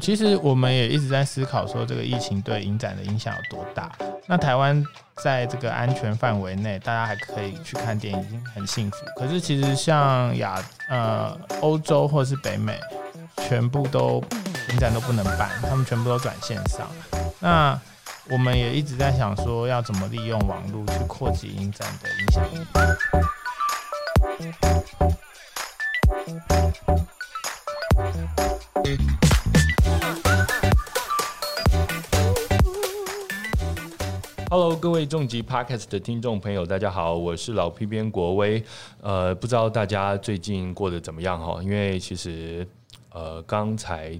其实我们也一直在思考说，这个疫情对影展的影响有多大。那台湾在这个安全范围内，大家还可以去看电影，已经很幸福。可是其实像亚呃欧洲或是北美，全部都影展都不能办，他们全部都转线上。那我们也一直在想说，要怎么利用网络去扩及影展的影响力。Hello，各位重疾 Podcast 的听众朋友，大家好，我是老 P 边国威。呃，不知道大家最近过得怎么样哈？因为其实呃刚才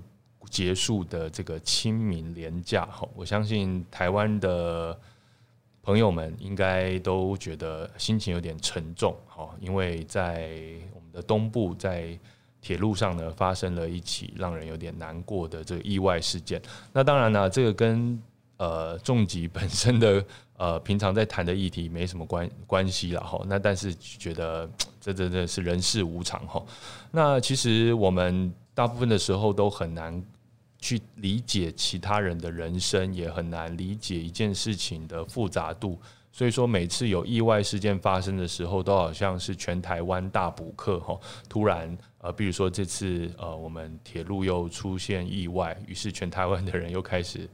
结束的这个清明连假哈，我相信台湾的朋友们应该都觉得心情有点沉重哈，因为在我们的东部在铁路上呢发生了一起让人有点难过的这个意外事件。那当然呢，这个跟呃，重疾本身的 呃，平常在谈的议题没什么关关系了哈。那但是觉得 这真的是人事无常哈。那其实我们大部分的时候都很难去理解其他人的人生，也很难理解一件事情的复杂度。所以说，每次有意外事件发生的时候，都好像是全台湾大补课哈。突然呃，比如说这次呃，我们铁路又出现意外，于是全台湾的人又开始。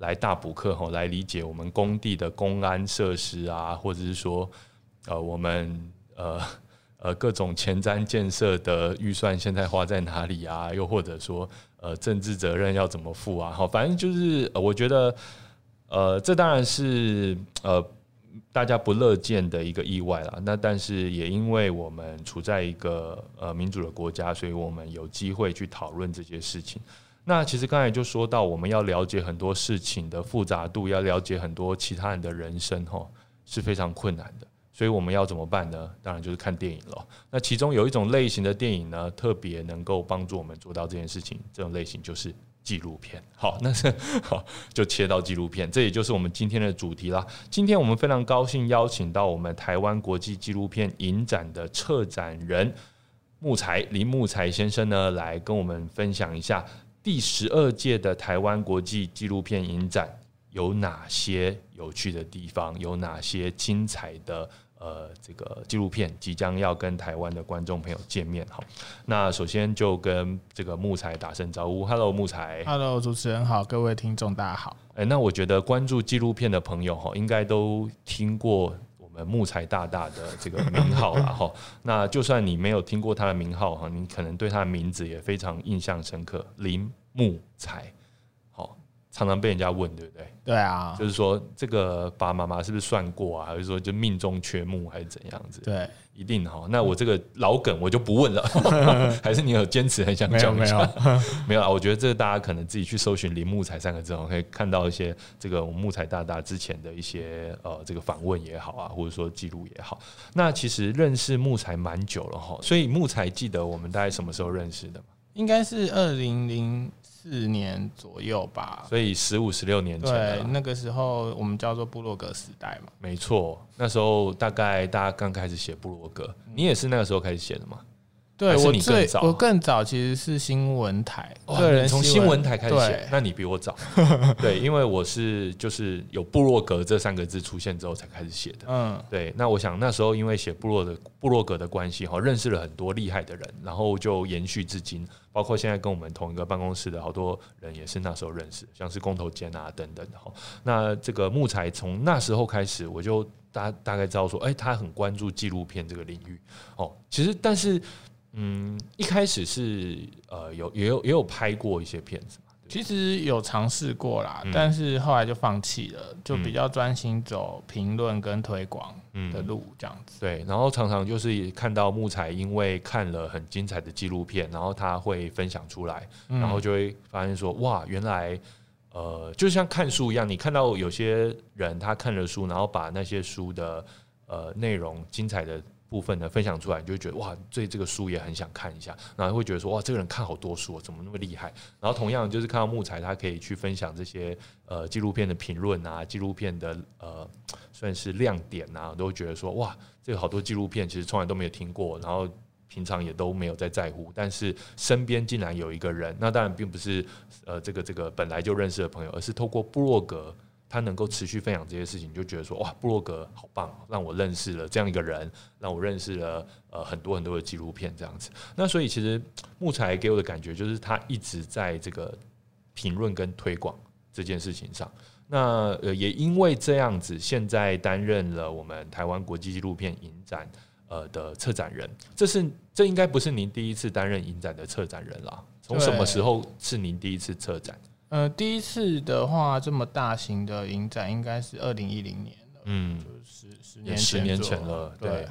来大补课哈，来理解我们工地的公安设施啊，或者是说，呃，我们呃呃各种前瞻建设的预算现在花在哪里啊？又或者说，呃，政治责任要怎么负啊？好，反正就是我觉得，呃，这当然是呃大家不乐见的一个意外了。那但是也因为我们处在一个呃民主的国家，所以我们有机会去讨论这些事情。那其实刚才就说到，我们要了解很多事情的复杂度，要了解很多其他人的人生，哈，是非常困难的。所以我们要怎么办呢？当然就是看电影了。那其中有一种类型的电影呢，特别能够帮助我们做到这件事情。这种类型就是纪录片。好，那是好，就切到纪录片。这也就是我们今天的主题啦。今天我们非常高兴邀请到我们台湾国际纪录片影展的策展人木材林木材先生呢，来跟我们分享一下。第十二届的台湾国际纪录片影展有哪些有趣的地方？有哪些精彩的呃这个纪录片即将要跟台湾的观众朋友见面？哈，那首先就跟这个木材打声招呼，Hello 木材，Hello 主持人好，各位听众大家好。哎，那我觉得关注纪录片的朋友哈，应该都听过。木材大大的这个名号了哈，那就算你没有听过他的名号哈，你可能对他的名字也非常印象深刻，林木材，常常被人家问，对不对？对啊，就是说这个爸爸妈妈是不是算过啊？还是说就命中缺木还是怎样子？对。一定哈，那我这个老梗我就不问了，还是你有坚持很想讲一下？没有啊，我觉得这个大家可能自己去搜寻“林木材”三个字，可以看到一些这个我们木材大大之前的一些呃这个访问也好啊，或者说记录也好。那其实认识木材蛮久了哈，所以木材记得我们大概什么时候认识的吗？应该是二零零。四年左右吧，所以十五十六年前，对，那个时候我们叫做布洛格时代嘛。没错，那时候大概大家刚开始写布洛格，你也是那个时候开始写的吗？对我最我更早其实是新闻台，对，从新闻台开始写，那你比我早。对，因为我是就是有部落格这三个字出现之后才开始写的。嗯，对。那我想那时候因为写部落的部落格的关系哈，认识了很多厉害的人，然后就延续至今，包括现在跟我们同一个办公室的好多人也是那时候认识，像是工头坚啊等等的哈。那这个木材从那时候开始，我就大大概知道说，哎，他很关注纪录片这个领域哦。其实但是。嗯，一开始是呃有也有也有拍过一些片子嘛，其实有尝试过啦，但是后来就放弃了，就比较专心走评论跟推广的路这样子。对，然后常常就是看到木材，因为看了很精彩的纪录片，然后他会分享出来，然后就会发现说，哇，原来呃就像看书一样，你看到有些人他看了书，然后把那些书的呃内容精彩的。部分呢分享出来，你就会觉得哇，对这个书也很想看一下，然后会觉得说哇，这个人看好多书，怎么那么厉害？然后同样就是看到木材，他可以去分享这些呃纪录片的评论啊，纪录片的呃算是亮点啊，都会觉得说哇，这个好多纪录片其实从来都没有听过，然后平常也都没有在在乎，但是身边竟然有一个人，那当然并不是呃这个这个本来就认识的朋友，而是透过部落格，他能够持续分享这些事情，就觉得说哇，布洛格好棒，让我认识了这样一个人，让我认识了呃很多很多的纪录片这样子。那所以其实木材给我的感觉就是他一直在这个评论跟推广这件事情上。那呃也因为这样子，现在担任了我们台湾国际纪录片影展。呃的策展人，这是这应该不是您第一次担任影展的策展人啦。从什么时候是您第一次策展？呃，第一次的话，这么大型的影展应该是二零一零年了，嗯，就是十年十年前了。对，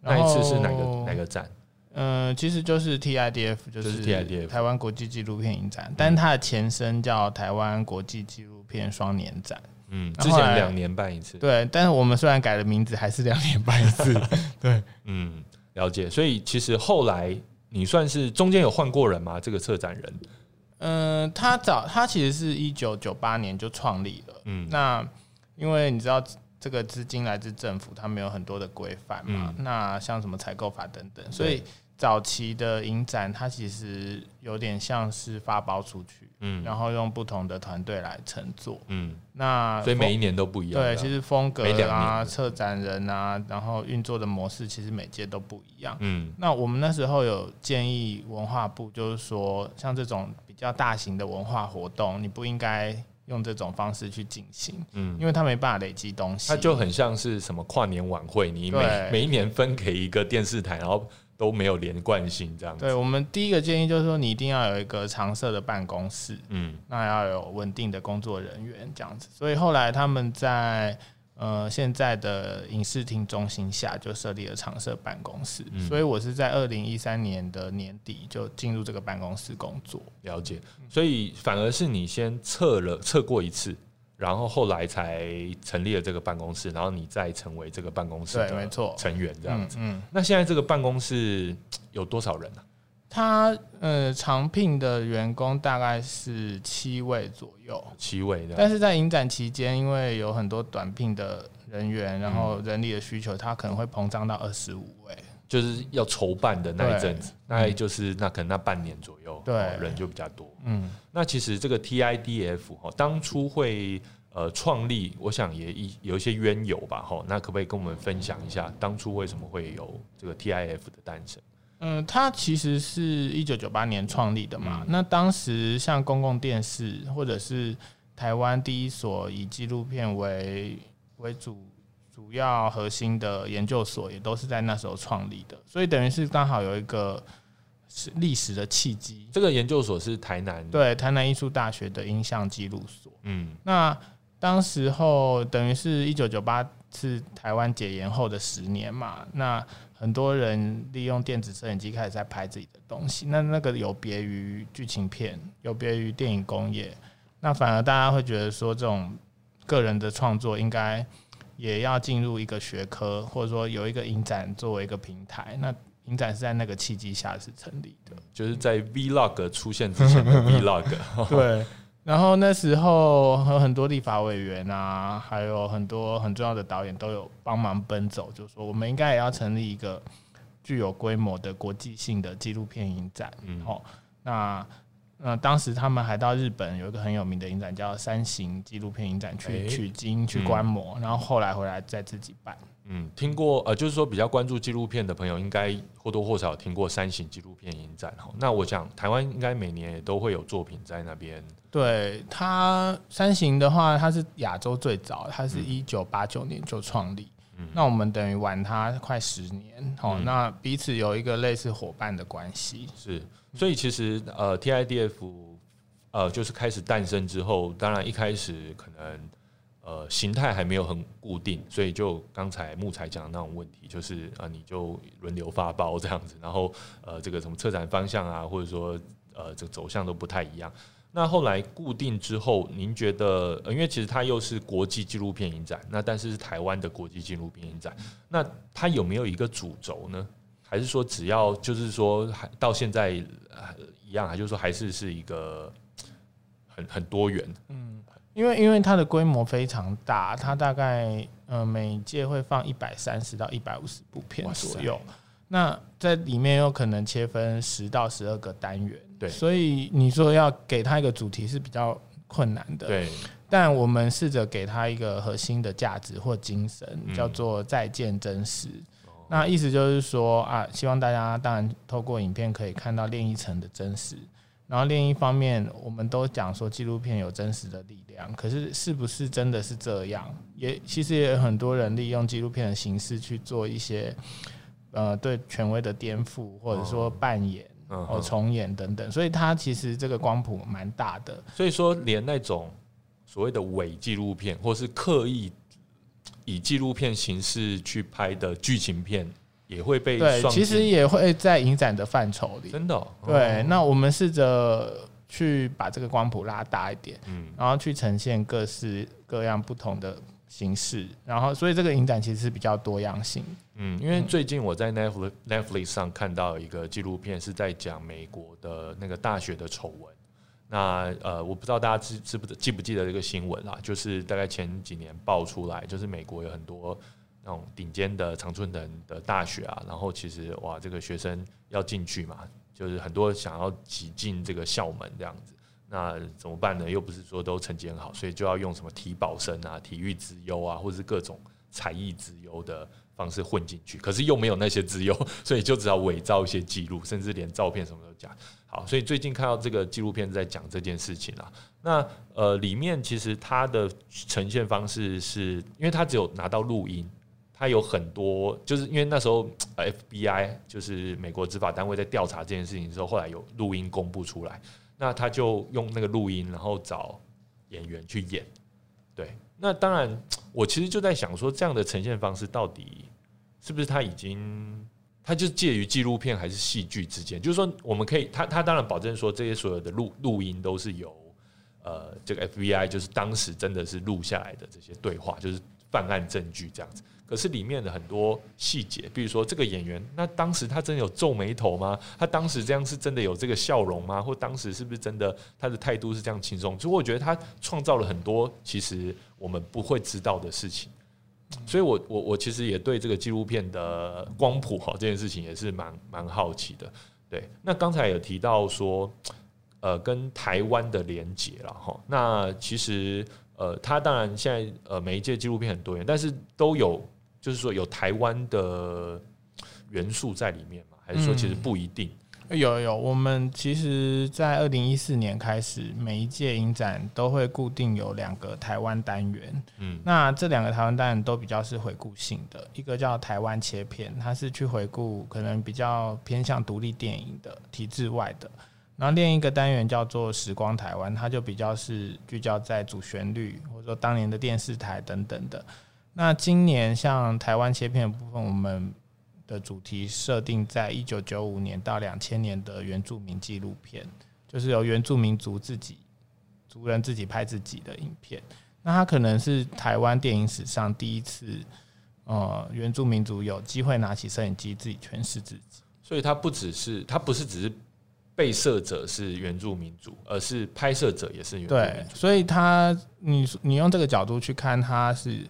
那一次是哪个哪个展？嗯，其实就是 TIDF，就是 TIDF 台湾国际纪录片影展，但它的前身叫台湾国际纪录片双年展。嗯，之前两年办一次，对，但是我们虽然改了名字，还是两年办一次，对，嗯，了解。所以其实后来你算是中间有换过人吗？这个策展人？嗯，他早，他其实是一九九八年就创立了，嗯，那因为你知道这个资金来自政府，他们有很多的规范嘛，那像什么采购法等等，所以。早期的影展，它其实有点像是发包出去，嗯，然后用不同的团队来乘坐，嗯，那所以每一年都不一样。对，其实风格啊、策展人啊，然后运作的模式，其实每届都不一样。嗯，那我们那时候有建议文化部，就是说，像这种比较大型的文化活动，你不应该用这种方式去进行，嗯，因为它没办法累积东西。它就很像是什么跨年晚会，你每每一年分给一个电视台，然后。都没有连贯性，这样。对我们第一个建议就是说，你一定要有一个常设的办公室，嗯，那要有稳定的工作人员，这样子。所以后来他们在呃现在的影视厅中心下就设立了常设办公室。所以我是在二零一三年的年底就进入这个办公室工作。了解，所以反而是你先测了测过一次。然后后来才成立了这个办公室，然后你再成为这个办公室的成员这样子。嗯，那现在这个办公室有多少人呢？他呃，常聘的员工大概是七位左右，七位的。但是在影展期间，因为有很多短聘的人员，然后人力的需求，他可能会膨胀到二十五位。就是要筹办的那一阵子，那也就是那可能那半年左右，对，人就比较多。嗯，那其实这个 TIDF 哈，当初会呃创立，我想也一有一些渊由吧哈。那可不可以跟我们分享一下，当初为什么会有这个 TIF 的诞生？嗯，它其实是一九九八年创立的嘛。那当时像公共电视或者是台湾第一所以纪录片为为主。主要核心的研究所也都是在那时候创立的，所以等于是刚好有一个是历史的契机。这个研究所是台南对台南艺术大学的音像记录所。嗯，那当时候等于是一九九八是台湾解严后的十年嘛，那很多人利用电子摄影机开始在拍自己的东西，那那个有别于剧情片，有别于电影工业，那反而大家会觉得说这种个人的创作应该。也要进入一个学科，或者说有一个影展作为一个平台。那影展是在那个契机下是成立的，就是在 Vlog 出现之前的 Vlog。对，然后那时候和很多立法委员啊，还有很多很重要的导演都有帮忙奔走，就说我们应该也要成立一个具有规模的国际性的纪录片影展。嗯，好，那。那当时他们还到日本有一个很有名的影展，叫三型纪录片影展去取经去观摩，然后后来回来再自己办。嗯，听过呃，就是说比较关注纪录片的朋友，应该或多或少听过三型纪录片影展哈。那我想台湾应该每年也都会有作品在那边。对它三型的话，它是亚洲最早，它是一九八九年就创立。嗯，那我们等于玩它快十年，哦，那彼此有一个类似伙伴的关系。是。所以其实呃，TIDF 呃就是开始诞生之后，当然一开始可能呃形态还没有很固定，所以就刚才木材讲的那种问题，就是啊你就轮流发包这样子，然后呃这个什么策展方向啊，或者说呃这个走向都不太一样。那后来固定之后，您觉得因为其实它又是国际纪录片影展，那但是是台湾的国际纪录片影展，那它有没有一个主轴呢？还是说，只要就是说，还到现在一样，还就是说，还是是一个很很多元。嗯，因为因为它的规模非常大，它大概呃每届会放一百三十到一百五十部片左右。那在里面有可能切分十到十二个单元，对。所以你说要给他一个主题是比较困难的，对，但我们试着给他一个核心的价值或精神，嗯。叫做再见真实。那意思就是说啊，希望大家当然透过影片可以看到另一层的真实。然后另一方面，我们都讲说纪录片有真实的力量，可是是不是真的是这样？也其实也有很多人利用纪录片的形式去做一些呃对权威的颠覆，或者说扮演、嗯或重演等等。所以它其实这个光谱蛮大的。所以说连那种所谓的伪纪录片，或是刻意以纪录片形式去拍的剧情片，也会被对，其实也会在影展的范畴里。真的哦、对，哦那我们试着去把这个光谱拉大一点，嗯然后去呈现各式各样不同的形式，然后所以这个影展其实是比较多样性。嗯，因为最近我在 Netflix Netflix 上看到一个纪录片，是在讲美国的那个大学的丑闻。那呃，我不知道大家知知不知记不记得这个新闻啦？就是大概前几年爆出来，就是美国有很多那种顶尖的常春藤的大学啊，然后其实哇，这个学生要进去嘛，就是很多想要挤进这个校门这样子。那怎么办呢？又不是说都成绩很好，所以就要用什么体保生啊、体育资优啊，或者是各种才艺资优的方式混进去。可是又没有那些资优，所以就只好伪造一些记录，甚至连照片什么都假。好，所以最近看到这个纪录片在讲这件事情啊。那呃，里面其实它的呈现方式是，因为它只有拿到录音，它有很多，就是因为那时候 FBI 就是美国执法单位在调查这件事情的时候，后来有录音公布出来，那他就用那个录音，然后找演员去演。对，那当然，我其实就在想说，这样的呈现方式到底是不是他已经，他就介于纪录片还是戏剧之间？就是说，我们可以，他他当然保证说，这些所有的录录音都是由呃这个 FBI 就是当时真的是录下来的这些对话，就是办案证据这样子。可是里面的很多细节，比如说这个演员，那当时他真的有皱眉头吗？他当时这样是真的有这个笑容吗？或当时是不是真的他的态度是这样轻松？所以我觉得他创造了很多其实我们不会知道的事情。所以我我我其实也对这个纪录片的光谱哈这件事情也是蛮蛮好奇的。对，那刚才有提到说，呃，跟台湾的连结了哈。那其实呃，它当然现在呃每一届纪录片很多元，但是都有就是说有台湾的元素在里面嘛？还是说其实不一定？有有，我们其实，在二零一四年开始，每一届影展都会固定有两个台湾单元。嗯那这两个台湾单元都比较是回顾性的，一个叫台湾切片，它是去回顾可能比较偏向独立电影的体制外的。然后另一个单元叫做时光台湾，它就比较是聚焦在主旋律或者说当年的电视台等等的。那今年像台湾切片的部分，我们的主题设定在一九九五年到两千年的原住民纪录片，就是由原住民族自己族人自己拍自己的影片。那它可能是台湾电影史上第一次，呃，原住民族有机会拿起摄影机自己诠释自己。所以它不只是它不是只是被摄者是原住民族，而是拍摄者也是原住民。所以他你你用这个角度去看，它是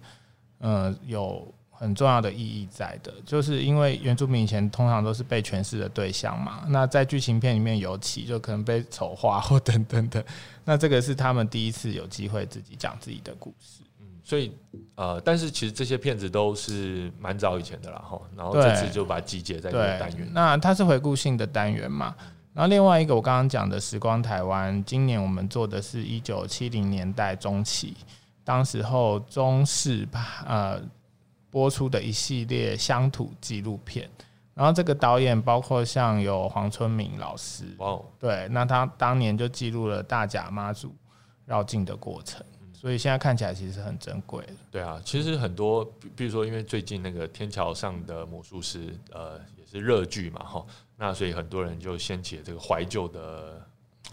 呃有很重要的意义在的，就是因为原住民以前通常都是被诠释的对象嘛，那在剧情片里面尤其就可能被丑化或等等等，那这个是他们第一次有机会自己讲自己的故事。嗯，所以呃，但是其实这些片子都是蛮早以前的了哈，然后这次就把它集结在这个单元，。那它是回顾性的单元嘛。然后另外一个我刚刚讲的时光台湾，今年我们做的是一九七零年代中期，当时候中视呃播出的一系列乡土纪录片。然后这个导演包括像有黄春明老师，哇哦，对，那他当年就记录了大甲妈祖绕境的过程，所以现在看起来其实很珍贵的。对啊，其实很多，比比如说，因为最近那个天桥上的魔术师，呃，也是热剧嘛哈，那所以很多人就掀起了这个怀旧的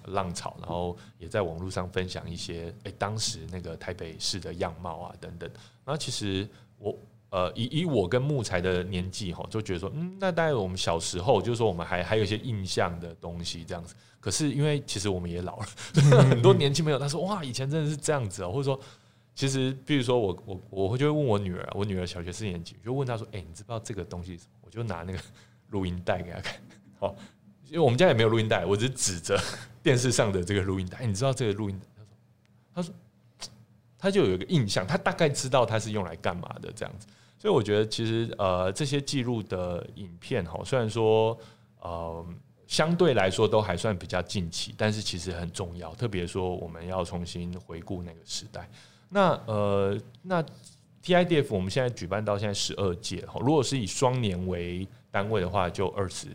浪潮，然后也在网络上分享一些，哎、当时那个台北市的样貌啊等等。然后其实我呃，以以我跟木材的年纪哈，就觉得说，嗯，那大概我们小时候，就是说我们还还有一些印象的东西这样子。可是因为其实我们也老了，很多年轻朋友他说，哇，以前真的是这样子哦、或者说。其实，比如说我我我会就会问我女儿，我女儿小学四年级，就问她说：“哎、你知不知道这个东西？”我就拿那个录音带给他看，好，因为我们家也没有录音带，我只指着 电视上的这个录音带，你知道这个录音？他说，他说，他就有一个印象，他大概知道它是用来干嘛的这样子。所以我觉得其实呃这些记录的影片哈，虽然说呃相对来说都还算比较近期，但是其实很重要，特别说我们要重新回顾那个时代。那呃那 TIDF 我们现在举办到现在十二届哈，如果是以双年为单位的话，就二十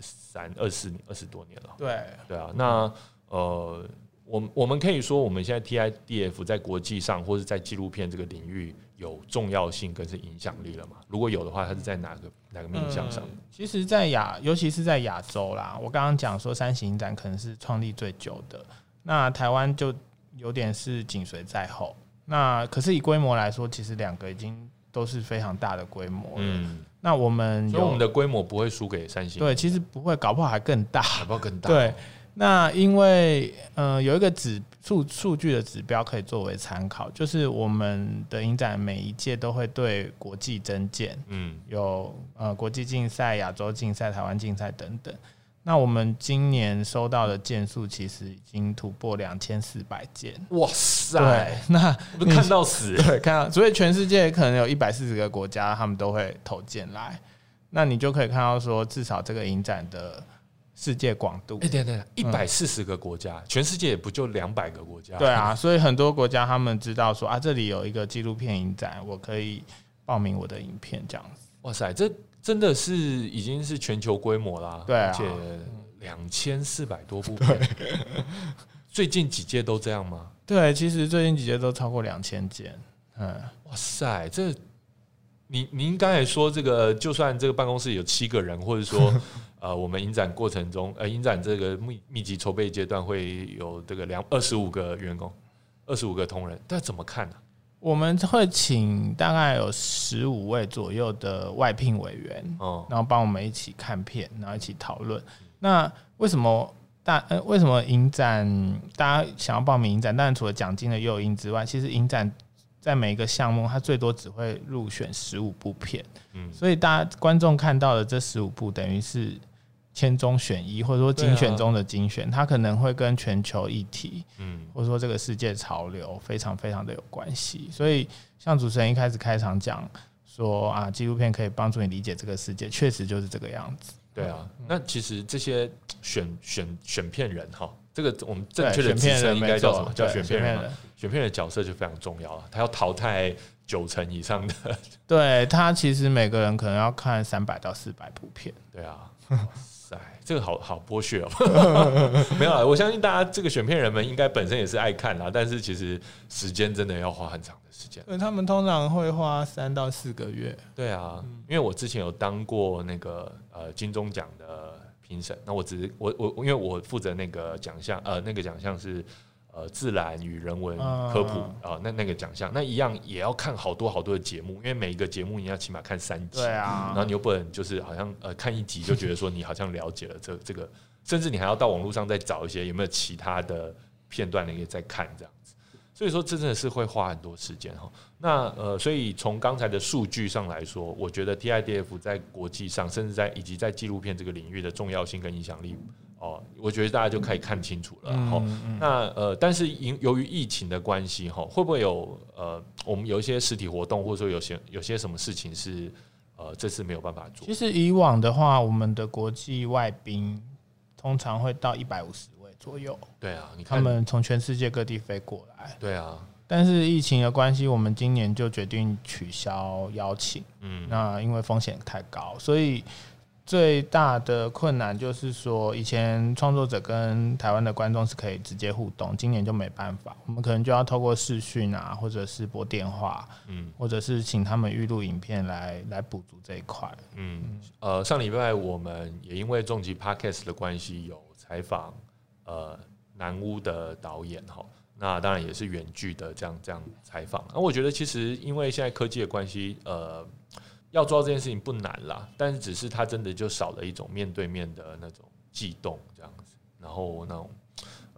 三、二十、二十多年了。对对啊，那呃。我我们可以说，我们现在 TIDF 在国际上或者在纪录片这个领域有重要性跟是影响力了嘛？如果有的话，它是在哪个哪个面向上？其实，在亚，尤其是在亚洲啦，我刚刚讲说三型影展可能是创立最久的，那台湾就有点是紧随在后。那可是以规模来说，其实两个已经都是非常大的规模嗯，那我们所以我们的规模不会输给三星，对，其实不会，搞不好还更大，搞不好更大，对。那因为呃有一个指数数据的指标可以作为参考，就是我们的影展每一届都会对国际增建，嗯，有呃国际竞赛、亚洲竞赛、台湾竞赛等等。那我们今年收到的件数其实已经突破两千四百件，哇塞！对，那看到死，对，看到，所以全世界可能有一百四十个国家，他们都会投件来，那你就可以看到说，至少这个影展的。世界广度，哎，对对，一百四十个国家，全世界也不就两百个国家？对啊，所以很多国家他们知道说啊，这里有一个纪录片影展，我可以报名我的影片这样子。哇塞，这真的是已经是全球规模啦，对，而且两千四百多部片，最近几届都这样吗？对，其实最近几届都超过两千件。嗯，哇塞，这你您刚才说这个，就算这个办公室有七个人，或者说。呃，我们影展过程中，呃，影展这个密密集筹备阶段会有这个两二十五个员工，二十五个同仁，但怎么看呢？我们会请大概有十五位左右的外聘委员，哦，然后帮我们一起看片，然后一起讨论。那为什么大呃为什么影展大家想要报名影展？当然除了奖金的诱因之外，其实影展在每一个项目，它最多只会入选十五部片，嗯，所以大家观众看到的这十五部，等于是。千中选一，或者说精选中的精选，它可能会跟全球议题，嗯，或者说这个世界潮流非常非常的有关系。所以，像主持人一开始开场讲说啊，纪录片可以帮助你理解这个世界，确实就是这个样子。对啊，那其实这些选选选片人哈，这个我们正确的职称应该叫什么？叫选片人。选片人的角色就非常重要了，他要淘汰九成以上的。对他，其实每个人可能要看三百到四百部片。对啊。哎，这个好好剥削哦，没有啊，我相信大家这个选片人们应该本身也是爱看啦，但是其实时间真的要花很长的时间。对，他们通常会花三到四个月。对啊，因为我之前有当过那个呃金钟奖的评审，那我只是我我因为我负责那个奖项，呃，那个奖项是。呃，自然与人文科普啊，那那个奖项，那一样也要看好多好多的节目，因为每一个节目你要起码看三集，对啊，然后你又不能就是好像呃看一集就觉得说你好像了解了这这个，甚至你还要到网络上再找一些有没有其他的片段你可以再看这样子，所以说这真的是会花很多时间哈。那呃，所以从刚才的数据上来说，我觉得 TIDF 在国际上，甚至在以及在纪录片这个领域的重要性跟影响力。哦，我觉得大家就可以看清楚了。哈，那呃，但是因由于疫情的关系，哈，会不会有呃，我们有一些实体活动，或者说有些有些什么事情是呃，这次没有办法做？其实以往的话，我们的国际外宾通常会到一百五十位左右。对啊，你看他们从全世界各地飞过来。对啊，但是疫情的关系，我们今年就决定取消邀请。嗯，那因为风险太高，所以。最大的困难就是说，以前创作者跟台湾的观众是可以直接互动，今年就没办法，我们可能就要透过视讯啊，或者是拨电话，嗯，或者是请他们预录影片来来补足这一块。嗯，呃，上礼拜我们也因为重疾 Podcast 的关系，有采访呃南屋的导演哈，那当然也是远距的这样这样采访。那我觉得其实因为现在科技的关系，呃。要做到这件事情不难啦，但是只是他真的就少了一种面对面的那种悸动这样子，然后那种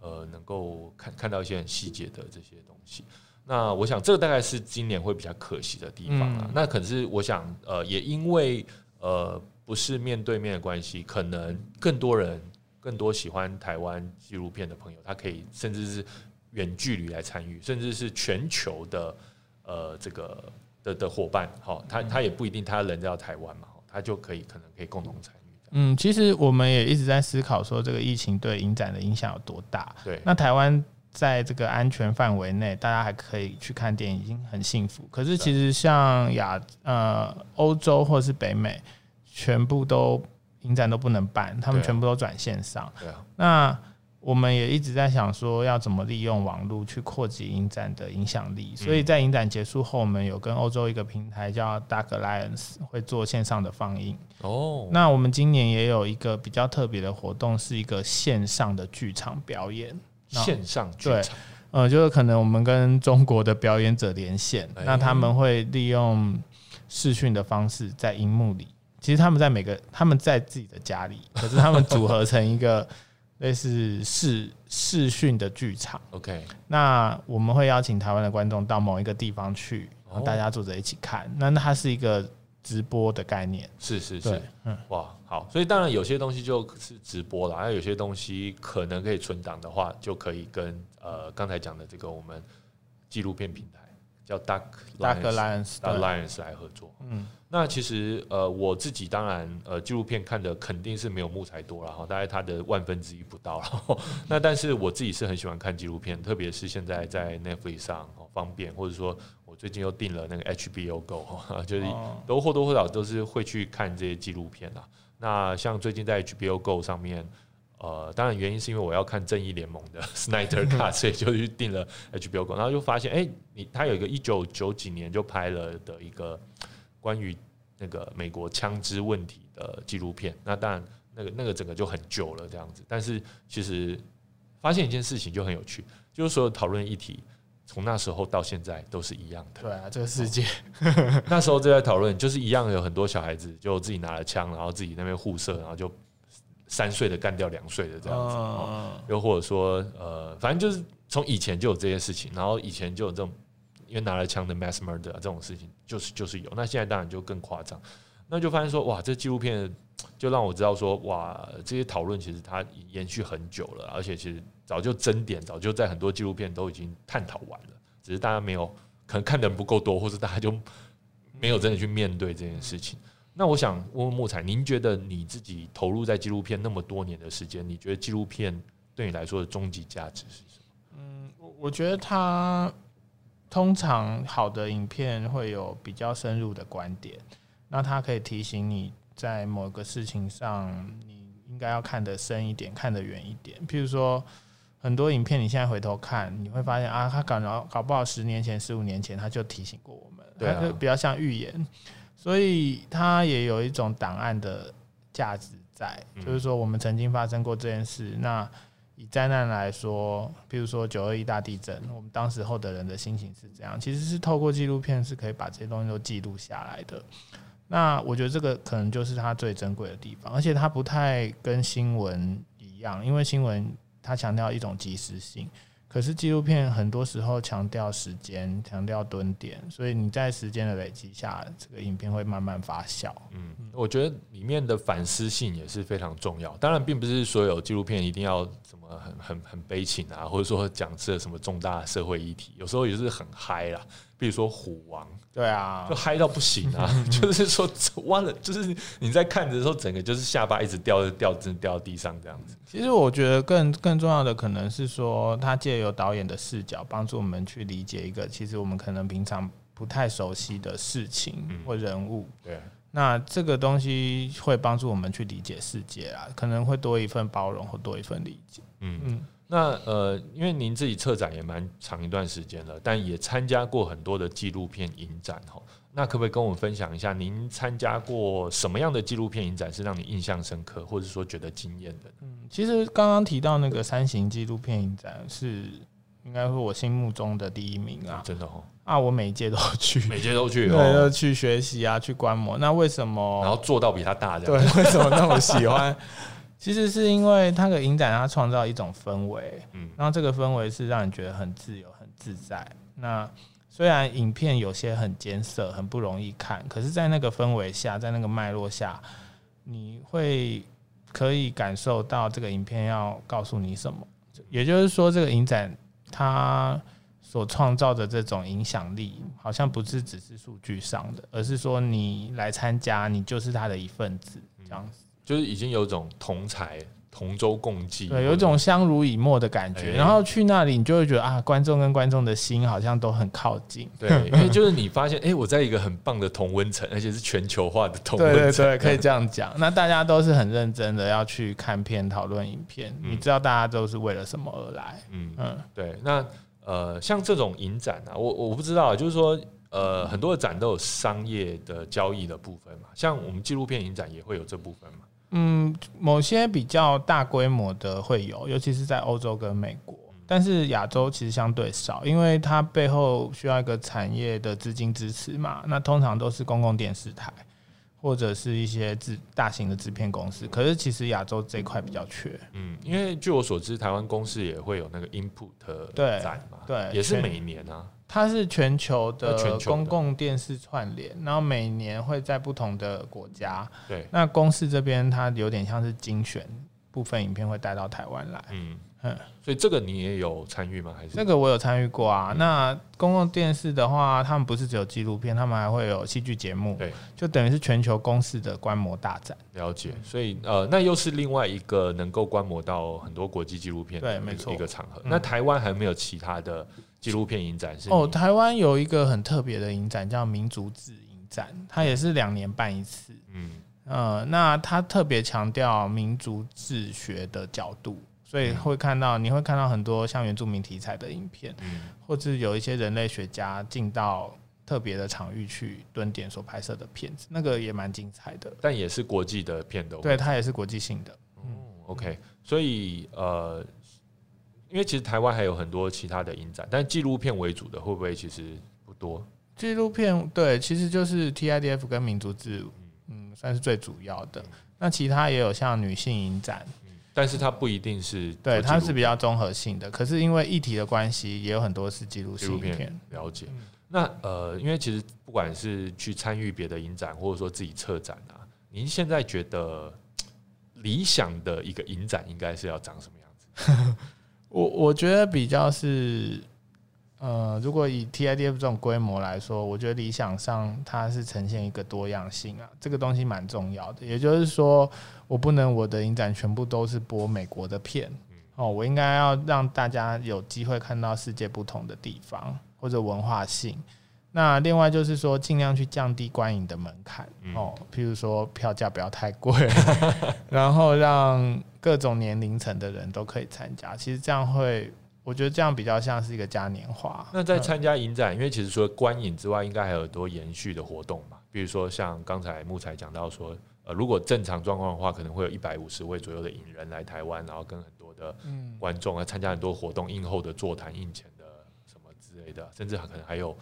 呃能够看看到一些很细节的这些东西。那我想这个大概是今年会比较可惜的地方啊。那可是我想呃也因为呃不是面对面的关系，可能更多人、更多喜欢台湾纪录片的朋友，他可以甚至是远距离来参与，甚至是全球的呃这个的的伙伴，哈，他他也不一定他人在台湾嘛，他就可以可能可以共同参与。嗯，其实我们也一直在思考说，这个疫情对影展的影响有多大？对，那台湾在这个安全范围内，大家还可以去看电影，已经很幸福。可是其实像亚呃欧洲或是北美，全部都影展都不能办，他们全部都转线上。对啊，那。我们也一直在想说，要怎么利用网络去扩及影展的影响力。所以在影展结束后，我们有跟欧洲一个平台叫 Dark Alliance 会做线上的放映。哦，那我们今年也有一个比较特别的活动，是一个线上的剧场表演。线上剧场，呃，就是可能我们跟中国的表演者连线，那他们会利用视讯的方式在荧幕里。其实他们在每个他们在自己的家里，可是他们组合成一个。类似视视讯的剧场，OK，那我们会邀请台湾的观众到某一个地方去，然后大家坐着一起看。那那它是一个直播的概念，是是是，嗯，哇，好，所以当然有些东西就是直播了，还有有些东西可能可以存档的话，就可以跟呃刚才讲的这个我们纪录片平台叫 Duck Duck Alliance Alliance 来合作，嗯。那其实呃，我自己当然呃，纪录片看的肯定是没有木材多了哈，大概它的万分之一不到了。那但是我自己是很喜欢看纪录片，特别是现在在 Netflix 上方便，或者说我最近又订了那个 HBO Go，就是都或多或少都是会去看这些纪录片啦。那像最近在 HBO Go 上面，呃，当然原因是因为我要看正义联盟的 Snyder Cut，所以就去订了 HBO Go，然后就发现哎，你他有一个一九九几年就拍了的一个。关于那个美国枪支问题的纪录片，那当然那个那个整个就很旧了这样子。但是其实发现一件事情就很有趣，就是所有讨论议题从那时候到现在都是一样的。对啊，这个世界那时候就在讨论，就是一样有很多小孩子就自己拿了枪，然后自己那边互射，然后就三岁的干掉两岁的这样子。又或者说呃，反正就是从以前就有这些事情，然后以前就有这种。因为拿了枪的 mass murder 这种事情就是就是有，那现在当然就更夸张，那就发现说哇，这纪录片就让我知道说哇，这些讨论其实它延续很久了，而且其实早就争点，早就在很多纪录片都已经探讨完了，只是大家没有可能看的人不够多，或者大家就没有真的去面对这件事情。那我想问问木材，您觉得你自己投入在纪录片那么多年的时间，你觉得纪录片对你来说的终极价值是什么？嗯，我我觉得它。通常好的影片会有比较深入的观点，那它可以提醒你在某个事情上，你应该要看得深一点，看得远一点。譬如说，很多影片你现在回头看，你会发现啊，他搞搞搞不好十年前、十五年前他就提醒过我们，对就比较像预言，所以它也有一种档案的价值在，就是说我们曾经发生过这件事，那。以灾难来说，比如说九二一大地震，我们当时候的人的心情是这样，其实是透过纪录片是可以把这些东西都记录下来的。那我觉得这个可能就是它最珍贵的地方，而且它不太跟新闻一样，因为新闻它强调一种及时性。可是纪录片很多时候强调时间，强调蹲点，所以你在时间的累积下，这个影片会慢慢发酵。嗯，我觉得里面的反思性也是非常重要。当然，并不是所有纪录片一定要什么很很很悲情啊，或者说讲这什么重大社会议题，有时候也是很嗨啦。比如说虎王，对啊，就嗨到不行啊！就是说，完了，就是你在看的时候，整个就是下巴一直掉掉，真掉到地上这样子。其实我觉得更更重要的可能是说，他借由导演的视角，帮助我们去理解一个其实我们可能平常不太熟悉的事情或人物。对，那这个东西会帮助我们去理解世界啊，可能会多一份包容或多一份理解。嗯嗯。那呃，因为您自己策展也蛮长一段时间了，但也参加过很多的纪录片影展哈。那可不可以跟我们分享一下，您参加过什么样的纪录片影展是让你印象深刻，或者说觉得惊艳的？嗯，其实刚刚提到那个三型纪录片影展是应该是我心目中的第一名啊，真的哦。啊，我每一届都去，每届都去，对，都去学习啊，去观摩。那为什么？然后做到比他大，对，为什么那么喜欢？其实是因为它的影展，它创造一种氛围，嗯，然后这个氛围是让你觉得很自由、很自在。那虽然影片有些很艰涩、很不容易看，可是，在那个氛围下，在那个脉络下，你会可以感受到这个影片要告诉你什么。也就是说，这个影展它所创造的这种影响力，好像不是只是数据上的，而是说你来参加，你就是它的一份子，这样子，就是已经有种同才。同舟共济，对，有一种相濡以沫的感觉。然后去那里，你就会觉得啊，观众跟观众的心好像都很靠近。对，因为就是你发现，哎，我在一个很棒的同温层，而且是全球化的同温层，对对对，可以这样讲。那大家都是很认真的要去看片、讨论影片。你知道大家都是为了什么而来？嗯嗯，对。那呃，像这种影展啊，我我不知道，就是说，呃，很多的展都有商业的交易的部分嘛，像我们纪录片影展也会有这部分嘛。嗯，某些比较大规模的会有，尤其是在欧洲跟美国，但是亚洲其实相对少，因为它背后需要一个产业的资金支持嘛。那通常都是公共电视台或者是一些制大型的制片公司，可是其实亚洲这一块比较缺。嗯，因为据我所知，台湾公司也会有那个 Input 展嘛，对，也是每年啊。它是全球的公共电视串联，然后每年会在不同的国家。对，那公司这边它有点像是精选部分影片会带到台湾来。嗯嗯，所以这个你也有参与吗？还是这个我有参与过啊。那公共电视的话，他们不是只有纪录片，他们还会有戏剧节目。对，就等于是全球公司的观摩大展。了解，所以呃，那又是另外一个能够观摩到很多国际纪录片对，没错一个场合。那台湾还没有其他的。纪录片影展是哦，台湾有一个很特别的影展叫民族志影展，它也是两年办一次。嗯呃，那它特别强调民族志学的角度，所以会看到你会看到很多像原住民题材的影片，嗯，或者有一些人类学家进到特别的场域去蹲点所拍摄的片子，那个也蛮精彩的。但也是国际的片的，对，它也是国际性的。哦，OK，所以呃。因为其实台湾还有很多其他的影展，但纪录片为主的会不会其实不多？纪录片对，其实就是 TIDF 跟民族志，嗯，算是最主要的。那其他也有像女性影展，但是它不一定是对，它是比较综合性的。可是因为议题的关系，也有很多是纪录纪录片。了解。那呃，因为其实不管是去参与别的影展，或者说自己策展啊，您现在觉得理想的一个影展应该是要长什么样子？我我觉得比较是，呃，如果以 TIDF 这种规模来说，我觉得理想上它是呈现一个多样性啊，这个东西蛮重要的。也就是说，我不能我的影展全部都是播美国的片，哦，我应该要让大家有机会看到世界不同的地方或者文化性。那另外就是说，尽量去降低观影的门槛哦，譬如说票价不要太贵，然后让各种年龄层的人都可以参加。其实这样会，我觉得这样比较像是一个嘉年华。那在参加影展，因为其实除了观影之外，应该还有很多延续的活动嘛。比如说像刚才木材讲到说，呃，如果正常状况的话，可能会有一百五十位左右的影人来台湾，然后跟很多的观众来参加很多活动，映后的座谈、映前的什么之类的，甚至可能还有。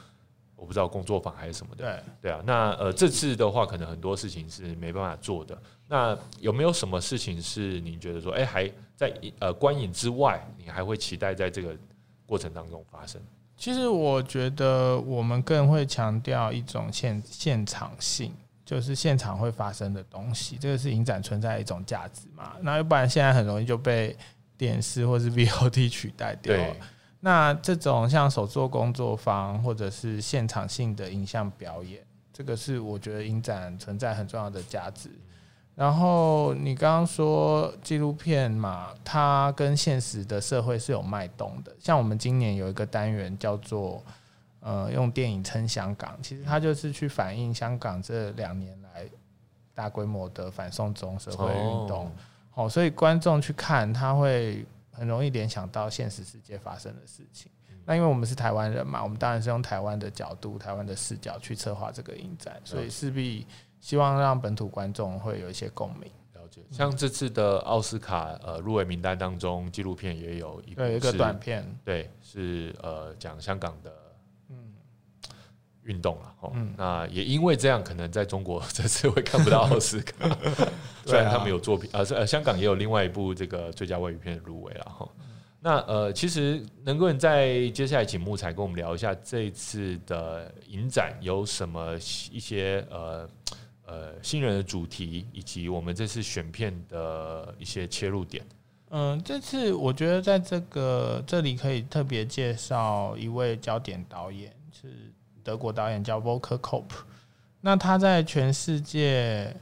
我不知道工作坊还是什么的，对对啊，那呃这次的话，可能很多事情是没办法做的。那有没有什么事情是你觉得说，哎，还在呃观影之外，你还会期待在这个过程当中发生？其实我觉得我们更会强调一种现现场性，就是现场会发生的东西，这个是影展存在一种价值嘛。那要不然现在很容易就被电视或是 VOD 取代掉了。那这种像手作工作坊或者是现场性的影像表演，这个是我觉得影展存在很重要的价值。然后你刚刚说纪录片嘛，它跟现实的社会是有脉动的。像我们今年有一个单元叫做“呃，用电影撑香港”，其实它就是去反映香港这两年来大规模的反送中社会运动。哦，所以观众去看，他会。很容易联想到现实世界发生的事情。那因为我们是台湾人嘛，我们当然是用台湾的角度、台湾的视角去策划这个影展，所以势必希望让本土观众会有一些共鸣。了解，像这次的奥斯卡呃入围名单当中，纪录片也有一对一个短片，对，是呃讲香港的嗯运动了哦。那也因为这样，可能在中国 这次会看不到奥斯卡。虽然他们有作品，呃，是呃，香港也有另外一部这个最佳外语片入围了哈。那呃，其实能够在接下来请木材跟我们聊一下这次的影展有什么一些呃呃新人的主题，以及我们这次选片的一些切入点。嗯，这次我觉得在这个这里可以特别介绍一位焦点导演，是德国导演叫 Volker Kopp。那他在全世界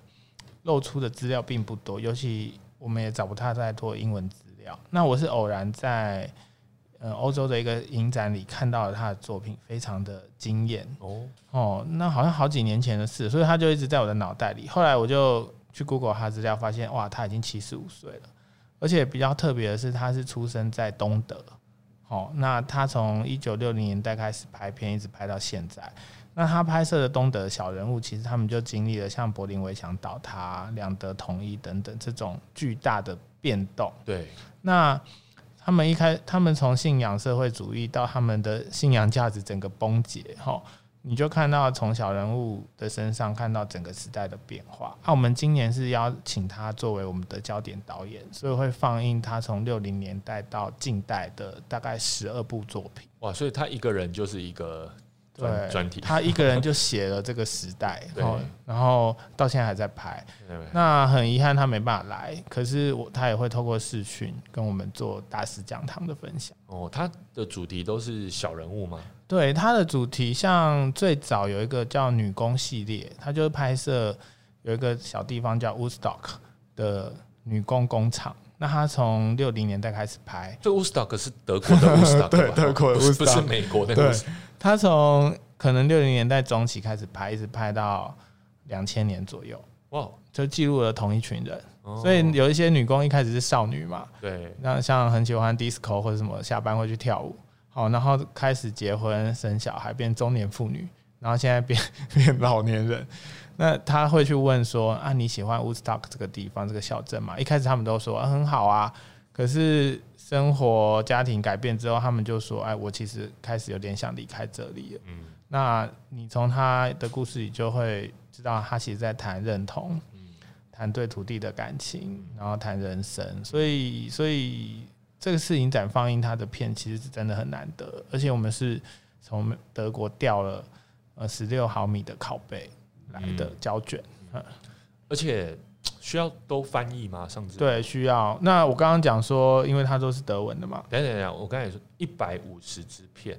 露出的资料并不多，尤其我们也找不到太多英文资料。那我是偶然在呃欧洲的一个影展里看到了他的作品，非常的惊艳哦，哦。那好像好几年前的事，所以他就一直在我的脑袋里。后来我就去 Google 他资料，发现哇，他已经七十五岁了。而且比较特别的是，他是出生在东德，哦，那他从一九六零年代开始拍片，一直拍到现在。那他拍摄的东德小人物，其实他们就经历了像柏林围墙倒塌、两德统一等等这种巨大的变动。对，那他们一开，他们从信仰社会主义到他们的信仰价值整个崩解，哈。你就看到从小人物的身上看到整个时代的变化。那我们今年是邀请他作为我们的焦点导演，所以会放映他从六零年代到近代的大概十二部作品。哇，所以他一个人就是一个专专题，他一个人就写了这个时代，然后然后到现在还在拍。那很遗憾他没办法来，可是我他也会透过视讯跟我们做大师讲堂的分享。哦，他的主题都是小人物吗？对他的主题，像最早有一个叫女工系列，他就是拍摄有一个小地方叫 Woodstock 的女工工厂。那他从六零年代开始拍，这 Woodstock 是德国的 Woodstock，对，德国的 Woodstock 不是美国的。对，他从可能六零年代中期开始拍，一直拍到两千年左右。哇，就记录了同一群人。所以有一些女工一开始是少女嘛，对，那像很喜欢 disco 或者什么，下班会去跳舞。好，然后开始结婚生小孩，变中年妇女，然后现在变 变老年人。那他会去问说：“啊，你喜欢 Woodstock 这个地方，这个小镇吗？”一开始他们都说很好啊，可是生活家庭改变之后，他们就说：“哎，我其实开始有点想离开这里了。”嗯，那你从他的故事里就会知道，他其实在谈认同，谈对土地的感情，然后谈人生。所以，所以。这个是影展放映他的片，其实是真的很难得，而且我们是从德国调了呃十六毫米的拷贝来的胶卷，而且需要都翻译吗？上次对需要。那我刚刚讲说，因为它都是德文的嘛。等等等，我刚才说一百五十支片，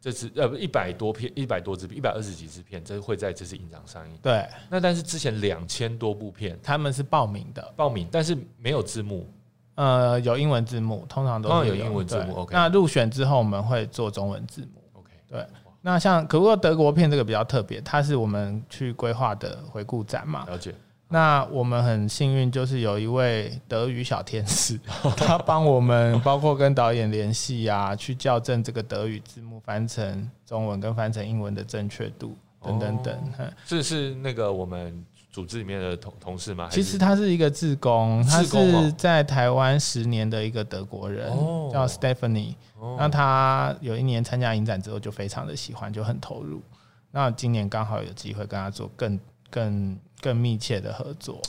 这次呃不一百多片，一百多支一百二十几支片，这会在这次影展上映。对。那但是之前两千多部片，他们是报名的，报名，但是没有字幕。呃，有英文字幕，通常都有英文字幕。OK，那入选之后我们会做中文字幕。OK，对。那像可不过德国片这个比较特别，它是我们去规划的回顾展嘛。了解。那我们很幸运，就是有一位德语小天使，他帮我们包括跟导演联系啊，去校正这个德语字幕翻成中文跟翻成英文的正确度等等等。这是那个我们。组织里面的同同事吗？其实他是一个志工，他是在台湾十年的一个德国人，叫 Stephanie。那他有一年参加影展之后就非常的喜欢，就很投入。那今年刚好有机会跟他做更更更密切的合作，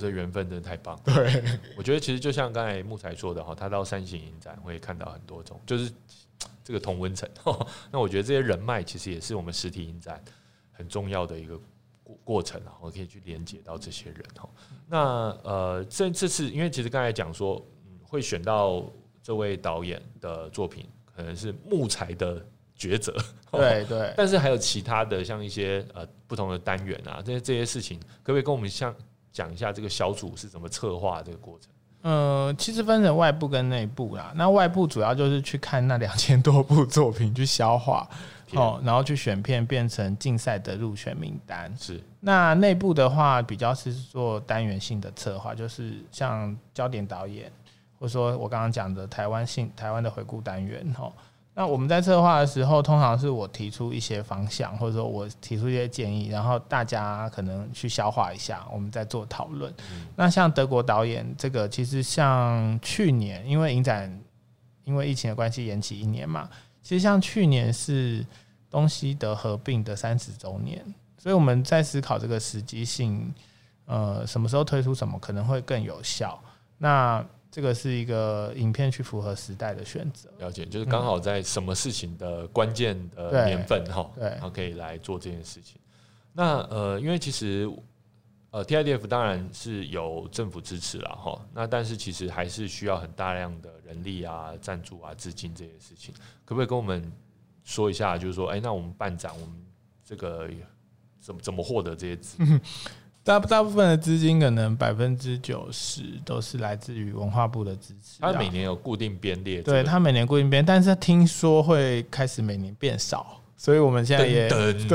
这缘分真的太棒。对，我觉得其实就像刚才木材说的哈，他到三星影展会看到很多种，就是这个同温层。那我觉得这些人脉其实也是我们实体影展很重要的一个。过过程啊，我可以去连接到这些人哦。那呃，这这次因为其实刚才讲说，嗯，会选到这位导演的作品，可能是木材的抉择。对对。但是还有其他的，像一些呃不同的单元啊，这些这些事情，可不可以跟我们像讲一下这个小组是怎么策划这个过程？呃，其实分成外部跟内部啦。那外部主要就是去看那两千多部作品，去消化。哦，然后去选片变成竞赛的入选名单。是，那内部的话比较是做单元性的策划，就是像焦点导演，或者说我刚刚讲的台湾性台湾的回顾单元。哦，那我们在策划的时候，通常是我提出一些方向，或者说我提出一些建议，然后大家可能去消化一下，我们再做讨论。那像德国导演这个，其实像去年因为影展因为疫情的关系延期一年嘛。其实像去年是东西德合并的三十周年，所以我们在思考这个时机性，呃，什么时候推出什么可能会更有效。那这个是一个影片去符合时代的选择。了解，就是刚好在什么事情的关键的年份哈，对，然后可以来做这件事情。那呃，因为其实呃，TIDF 当然是有政府支持了哈，那但是其实还是需要很大量的人力啊、赞助啊、资金这些事情，可不可以跟我们说一下？就是说，哎，那我们办展，我们这个怎么怎么获得这些资？大大部分的资金可能百分之九十都是来自于文化部的支持。他每年有固定编列，对他每年固定编，但是听说会开始每年变少，所以我们现在也 对，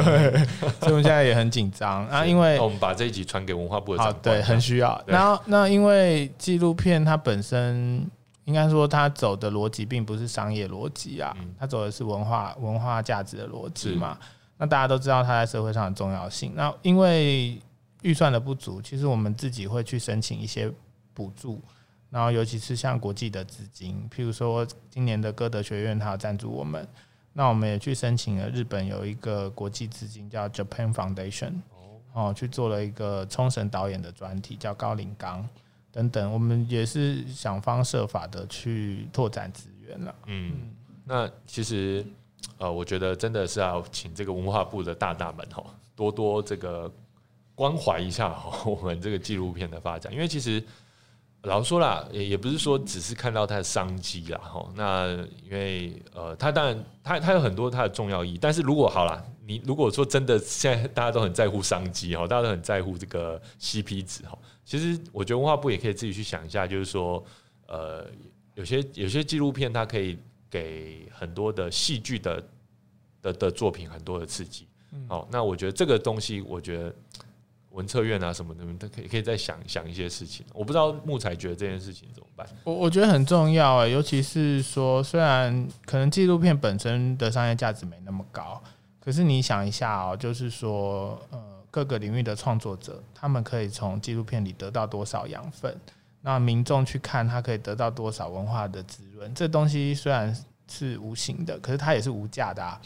所以我们现在也很紧张。啊，因为我们把这一集传给文化部的长对，很需要。然后那因为纪录片它本身应该说它走的逻辑并不是商业逻辑啊，它走的是文化文化价值的逻辑嘛。那大家都知道它在社会上的重要性。那因为预算的不足，其实我们自己会去申请一些补助，然后尤其是像国际的资金，譬如说今年的歌德学院，它有赞助我们，那我们也去申请了日本有一个国际资金叫 Japan Foundation，哦，去做了一个冲绳导演的专题，叫高岭刚等等，我们也是想方设法的去拓展资源了。嗯，那其实呃，我觉得真的是要请这个文化部的大大们哈，多多这个。关怀一下我们这个纪录片的发展，因为其实老实说啦，也也不是说只是看到它的商机啦，哈。那因为呃，它当然它它有很多它的重要意义，但是如果好啦，你如果说真的现在大家都很在乎商机哈，大家都很在乎这个 CP 值哈，其实我觉得文化部也可以自己去想一下，就是说呃，有些有些纪录片它可以给很多的戏剧的的的作品很多的刺激，好，那我觉得这个东西，我觉得。文策院啊什么的，都可以可以再想想一些事情。我不知道木材觉得这件事情怎么办。我我觉得很重要啊，尤其是说，虽然可能纪录片本身的商业价值没那么高，可是你想一下哦，就是说，呃，各个领域的创作者，他们可以从纪录片里得到多少养分？那民众去看，他可以得到多少文化的滋润？这东西虽然是无形的，可是它也是无价的啊。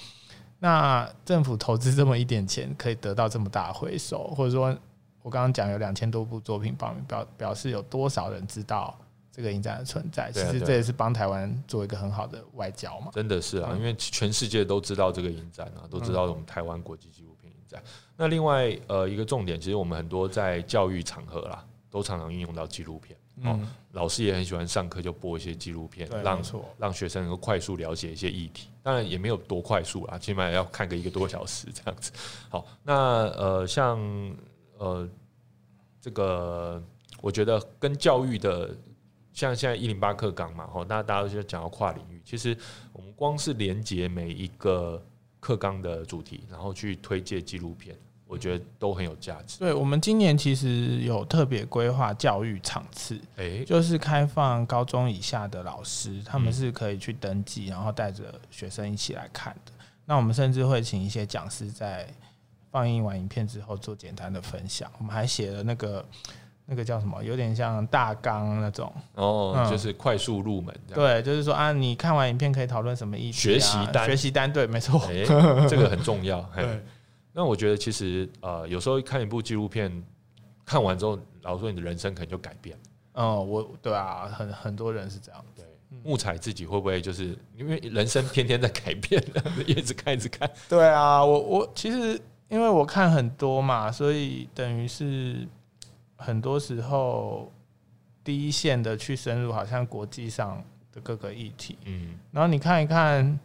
那政府投资这么一点钱，可以得到这么大回收，或者说，我刚刚讲有两千多部作品报名，表表示有多少人知道这个影展的存在？其实这也是帮台湾做一个很好的外交嘛。真的是啊，因为全世界都知道这个影展啊，都知道我们台湾国际纪录片影展。那另外呃一个重点，其实我们很多在教育场合啦，都常常运用到纪录片。哦，老师也很喜欢上课就播一些纪录片，让让学生能够快速了解一些议题。当然也没有多快速啦，起码要看个一个多小时这样子。好，那呃，像呃这个，我觉得跟教育的，像现在一零八课纲嘛，哈，大家大家都讲到跨领域，其实我们光是连接每一个课纲的主题，然后去推荐纪录片。我觉得都很有价值。对，我们今年其实有特别规划教育场次，哎，就是开放高中以下的老师，他们是可以去登记，然后带着学生一起来看的。那我们甚至会请一些讲师在放映完影片之后做简单的分享。我们还写了那个那个叫什么，有点像大纲那种哦，就是快速入门。对，就是说啊，你看完影片可以讨论什么议题？学习单，学习单，对，没错，这个很重要。对。那我觉得其实呃，有时候看一部纪录片，看完之后，老实说，你的人生可能就改变。了。嗯，我对啊，很很多人是这样。对，木材自己会不会就是因为人生天天在改变，一直看一直看？对啊，我我其实因为我看很多嘛，所以等于是很多时候第一线的去深入，好像国际上的各个议题。嗯，然后你看一看，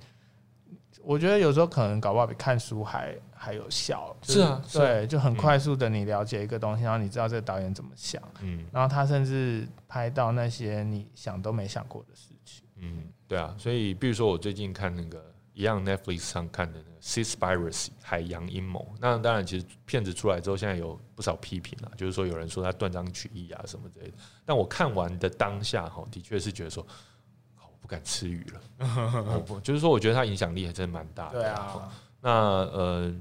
我觉得有时候可能搞不好比看书还。还有效是啊，对，就很快速的你了解一个东西，然后你知道这个导演怎么想，嗯，然后他甚至拍到那些你想都没想过的事情，嗯，对啊，所以比如说我最近看那个一样 Netflix 上看的那个《Seaspiracy》海洋阴谋，那当然其实片子出来之后，现在有不少批评了，就是说有人说他断章取义啊什么之类的，但我看完的当下哈，的确是觉得说，我不敢吃鱼了，不，就是说我觉得他影响力还真的蛮大的，对啊，那呃。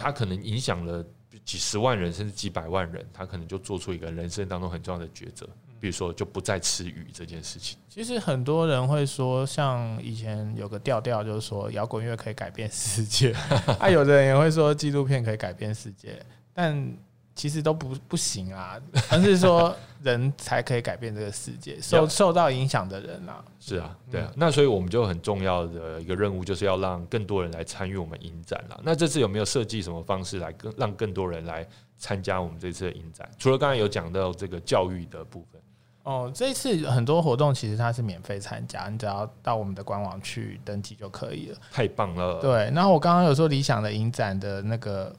他可能影响了几十万人，甚至几百万人，他可能就做出一个人生当中很重要的抉择，比如说就不再吃鱼这件事情。其实很多人会说，像以前有个调调，就是说摇滚乐可以改变世界，啊，有的人也会说纪录片可以改变世界，但。其实都不不行啊，而是说人才可以改变这个世界，受受到影响的人啊。是啊，对啊，那所以我们就很重要的一个任务，就是要让更多人来参与我们影展了。那这次有没有设计什么方式来更让更多人来参加我们这次的影展？除了刚才有讲到这个教育的部分，哦，这一次很多活动其实它是免费参加，你只要到我们的官网去登记就可以了。太棒了！对，然后我刚刚有说理想的影展的那个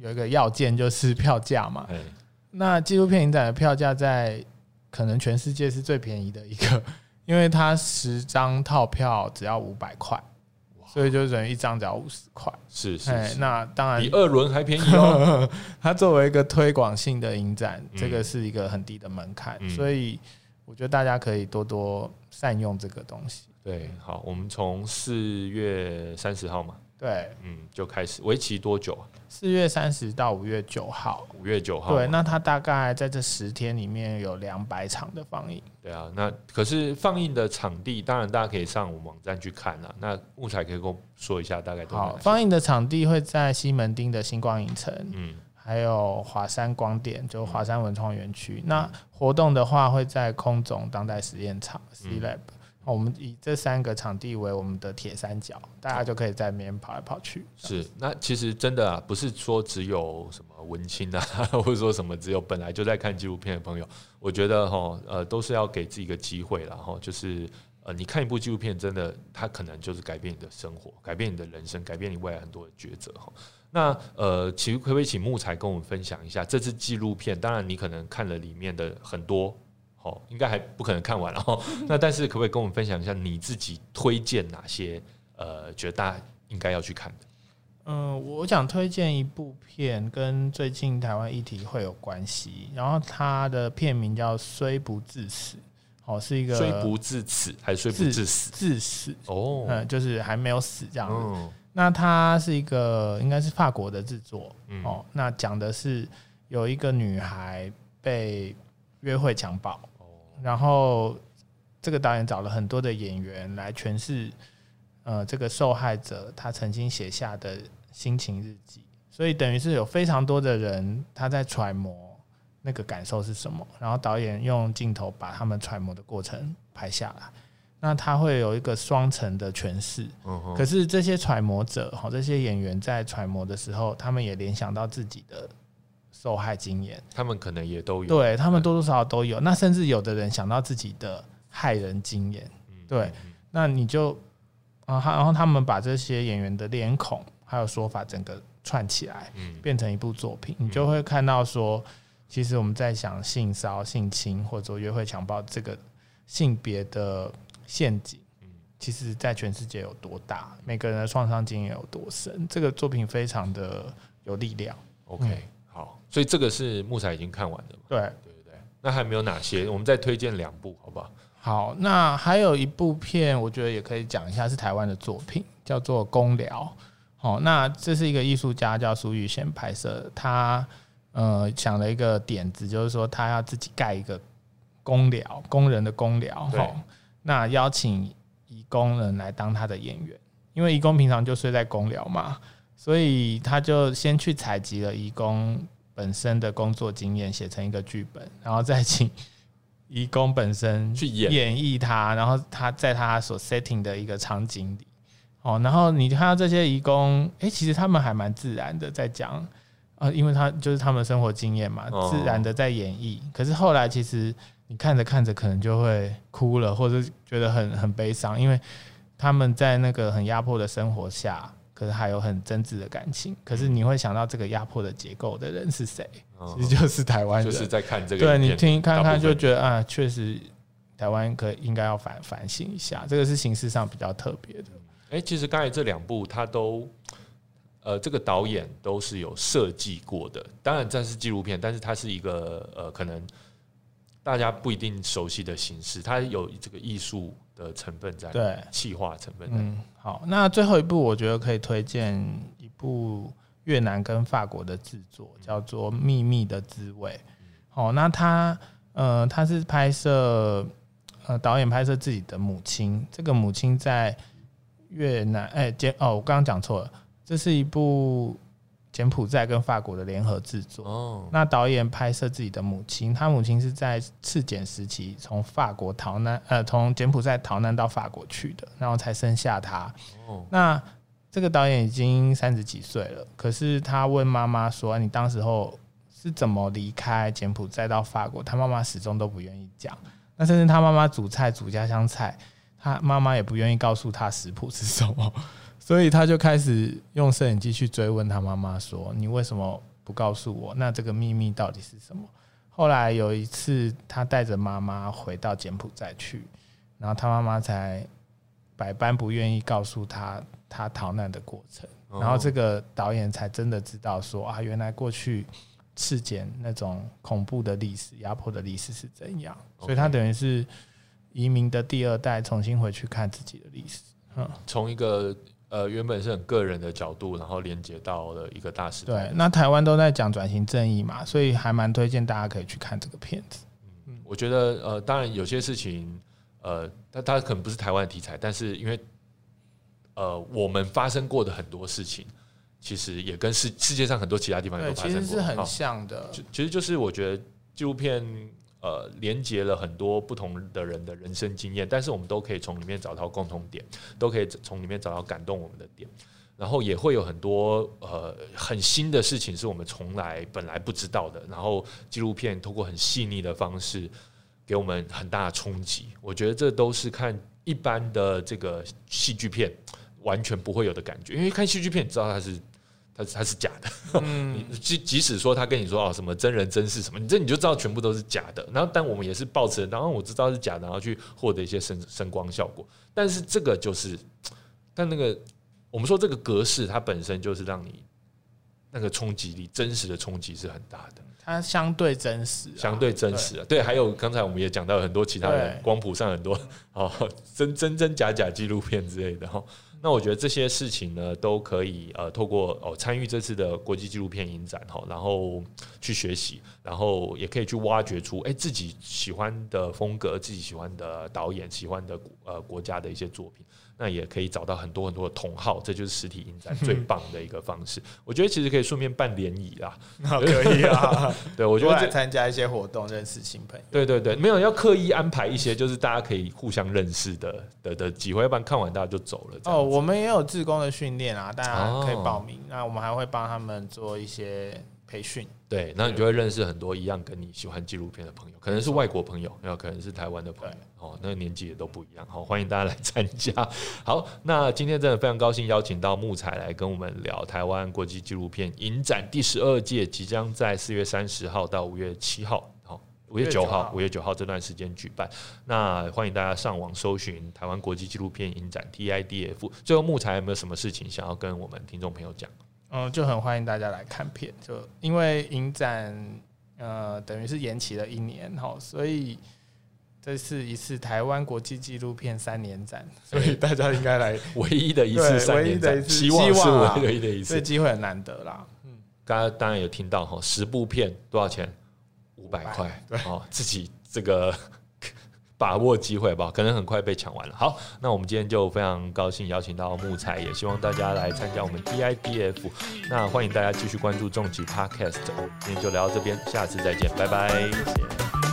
有一个要件就是票价嘛，哎，那纪录片影展的票价在可能全世界是最便宜的一个，因为它十张套票只要五百块，所以就等于一张只要五十块。是是哎，是，那当然比二轮还便宜哦。它作为一个推广性的影展，嗯这个是一个很低的门槛，嗯所以我觉得大家可以多多善用这个东西。对，好，我们从四月三十号嘛，对，嗯，就开始，为期多久啊？四月三十到五月九号，五月九号嘛。对，那它大概在这十天里面有两百场的放映。对啊，那可是放映的场地，当然大家可以上我们网站去看啊。那木材可以跟我说一下大概都有哪好，放映的场地会在西门町的星光影城，嗯还有华山光电，就华山文创园区。那活动的话会在空总当代实验场 C 嗯 Lab。我们以这三个场地为我们的铁三角，大家就可以在里面跑来跑去。是，那其实真的啊，不是说只有什么文青啊，或者说什么只有本来就在看纪录片的朋友，我觉得哈，呃，都是要给自己一个机会啦，哈，就是呃，你看一部纪录片，真的它可能就是改变你的生活，改变你的人生，改变你未来很多的抉择哈。那呃，其实可不可以请木材跟我们分享一下这支纪录片？当然，你可能看了里面的很多，哦，应该还不可能看完了哈。那但是可不可以跟我们分享一下你自己推荐哪些呃，觉得大家应该要去看的？嗯，我想推荐一部片，跟最近台湾议题会有关系。然后它的片名叫《虽不至死》，哦，是一个虽不至死，还是虽不至死？致死，哦，嗯，就是还没有死这样子。嗯那它是一个应该是法国的制作嗯哦。那讲的是有一个女孩被约会强暴，哦然后这个导演找了很多的演员来诠释，呃，这个受害者他曾经写下的心情日记，所以等于是有非常多的人他在揣摩那个感受是什么，然后导演用镜头把他们揣摩的过程拍下来，那他会有一个双层的诠释。嗯可是这些揣摩者，哈，这些演员在揣摩的时候，他们也联想到自己的受害经验，他们可能也都有，对他们多多少少都有。那甚至有的人想到自己的害人经验，嗯对，那你就啊，他然后他们把这些演员的脸孔还有说法整个串起来，嗯。变成一部作品，你就会看到说，其实我们在想性骚、性侵或者说约会强暴这个性别的陷阱。嗯。其实，在全世界有多大，每个人的创伤经验有多深，这个作品非常的有力量。，OK，好，所以这个是木材已经看完的嘛？对，对对对，那还没有哪些？我们再推荐两部，好不好？好，那还有一部片，我觉得也可以讲一下，是台湾的作品，叫做《公聊》。好，那这是一个艺术家叫苏玉贤拍摄的，他呃想了一个点子，就是说他要自己盖一个公寮，工人的公寮。对好，那邀请义工人来当他的演员，因为义工平常就睡在公寮嘛，所以他就先去采集了义工本身的工作经验，写成一个剧本，然后再请义工本身去演。演绎他，然后他在他所 setting 的一个场景里，哦，然后你看到这些义工，诶，其实他们还蛮自然的在讲，呃，因为他就是他们的生活经验嘛，哦。自然的在演绎。可是后来其实你看着看着，可能就会哭了，或者觉得很很悲伤，因为他们在那个很压迫的生活下，可是还有很真挚的感情。可是你会想到这个压迫的结构的人是谁？嗯其实就是台湾人。就是在看这个对你听看看就得觉得啊，确实台湾可应该要反反省一下，这个是形式上比较特别的。哎、其实刚才这两部它都，呃，这个导演都是有设计过的。当然这是纪录片，但是它是一个呃，可能大家不一定熟悉的形式，它有这个艺术的成分在，对，气化成分在。嗯，好，那最后一部我觉得可以推荐一部越南跟法国的制作，叫做《秘密的滋味》。好，那它呃，它是拍摄呃导演拍摄自己的母亲，这个母亲在越南，哎、柬哦，我刚刚讲错了，这是一部柬埔寨跟法国的联合制作。哦，那导演拍摄自己的母亲，他母亲是在赤柬时期从法国逃难，呃，从柬埔寨逃难到法国去的，然后才生下他。哦，那这个导演已经三十几岁了，可是他问妈妈说：“你当时候是怎么离开柬埔寨到法国，他妈妈始终都不愿意讲。那甚至他妈妈煮菜煮家乡菜，他妈妈也不愿意告诉他食谱是什么，所以他就开始用摄影机去追问他妈妈说：“你为什么不告诉我？那这个秘密到底是什么？”后来有一次，他带着妈妈回到柬埔寨去，然后他妈妈才百般不愿意告诉他他逃难的过程，然后这个导演才真的知道说啊，原来过去赤柬那种恐怖的历史、压迫的历史是怎样，所以他等于是移民的第二代，重新回去看自己的历史，嗯，从一个。呃，原本是很个人的角度，然后连接到了一个大时代。对，那台湾都在讲转型正义嘛，所以还蛮推荐大家可以去看这个片子。嗯，我觉得呃，当然有些事情，呃，它它可能不是台湾题材，但是因为呃，我们发生过的很多事情，其实也跟世世界上很多其他地方也都发生过，其实是很像的。其实就是我觉得纪录片。呃，连接了很多不同的人的人生经验，但是我们都可以从里面找到共同点，都可以从里面找到感动我们的点，然后也会有很多呃很新的事情是我们从来本来不知道的，然后纪录片通过很细腻的方式给我们很大的冲击，我觉得这都是看一般的这个戏剧片完全不会有的感觉，因为看戏剧片知道它是。它它是假的，你即即使说他跟你说哦什么真人真事什么，你这你就知道全部都是假的。然后，但我们也是抱持，然后我知道是假的，然后去获得一些声声光效果。但是这个就是，但那个我们说这个格式，它本身就是让你那个冲击力，真实的冲击是很大的。它相对真实，相对真实啊。对，还有刚才我们也讲到很多其他的光谱上很多哦真真真假假纪录片之类的哈。那我觉得这些事情呢，都可以呃，透过哦参与这次的国际纪录片影展哈，然后去学习，然后也可以去挖掘出哎自己喜欢的风格，自己喜欢的导演，喜欢的呃国家的一些作品。那也可以找到很多很多的同好，这就是实体影展最棒的一个方式。我觉得其实可以顺便办联谊啦，可以啊。对，我觉得 参加一些活动，认识新朋友。对对对，没有要刻意安排一些，就是大家可以互相认识的的的机会，要不然看完大家就走了。哦，我们也有志工的训练啊，大家可以报名。那我们还会帮他们做一些。培训对，那你就会认识很多一样跟你喜欢纪录片的朋友，可能是外国朋友，有可能是台湾的朋友，哦，那个年纪也都不一样，好，欢迎大家来参加。好，那今天真的非常高兴邀请到木材来跟我们聊台湾国际纪录片影展第十二届，即将在四月三十号到五月七号，好，五月九号，五月九号这段时间举办。那欢迎大家上网搜寻台湾国际纪录片影展 TIDF。最后，木材有没有什么事情想要跟我们听众朋友讲？嗯，就很欢迎大家来看片，就因为影展呃等于是延期了一年哈，所以这是一次台湾国际纪录片三年展，所以大家应该来 唯一的一次三年展，希望是唯一的一次，这机会很难得啦。嗯，刚刚当然有听到哈，十部片多少钱？五百块，对，哦，自己这个。把握机会吧，可能很快被抢完了。好，那我们今天就非常高兴邀请到木材，也希望大家来参加我们 DIDF。那欢迎大家继续关注重疾 Podcast。今天就聊到这边，下次再见，拜拜。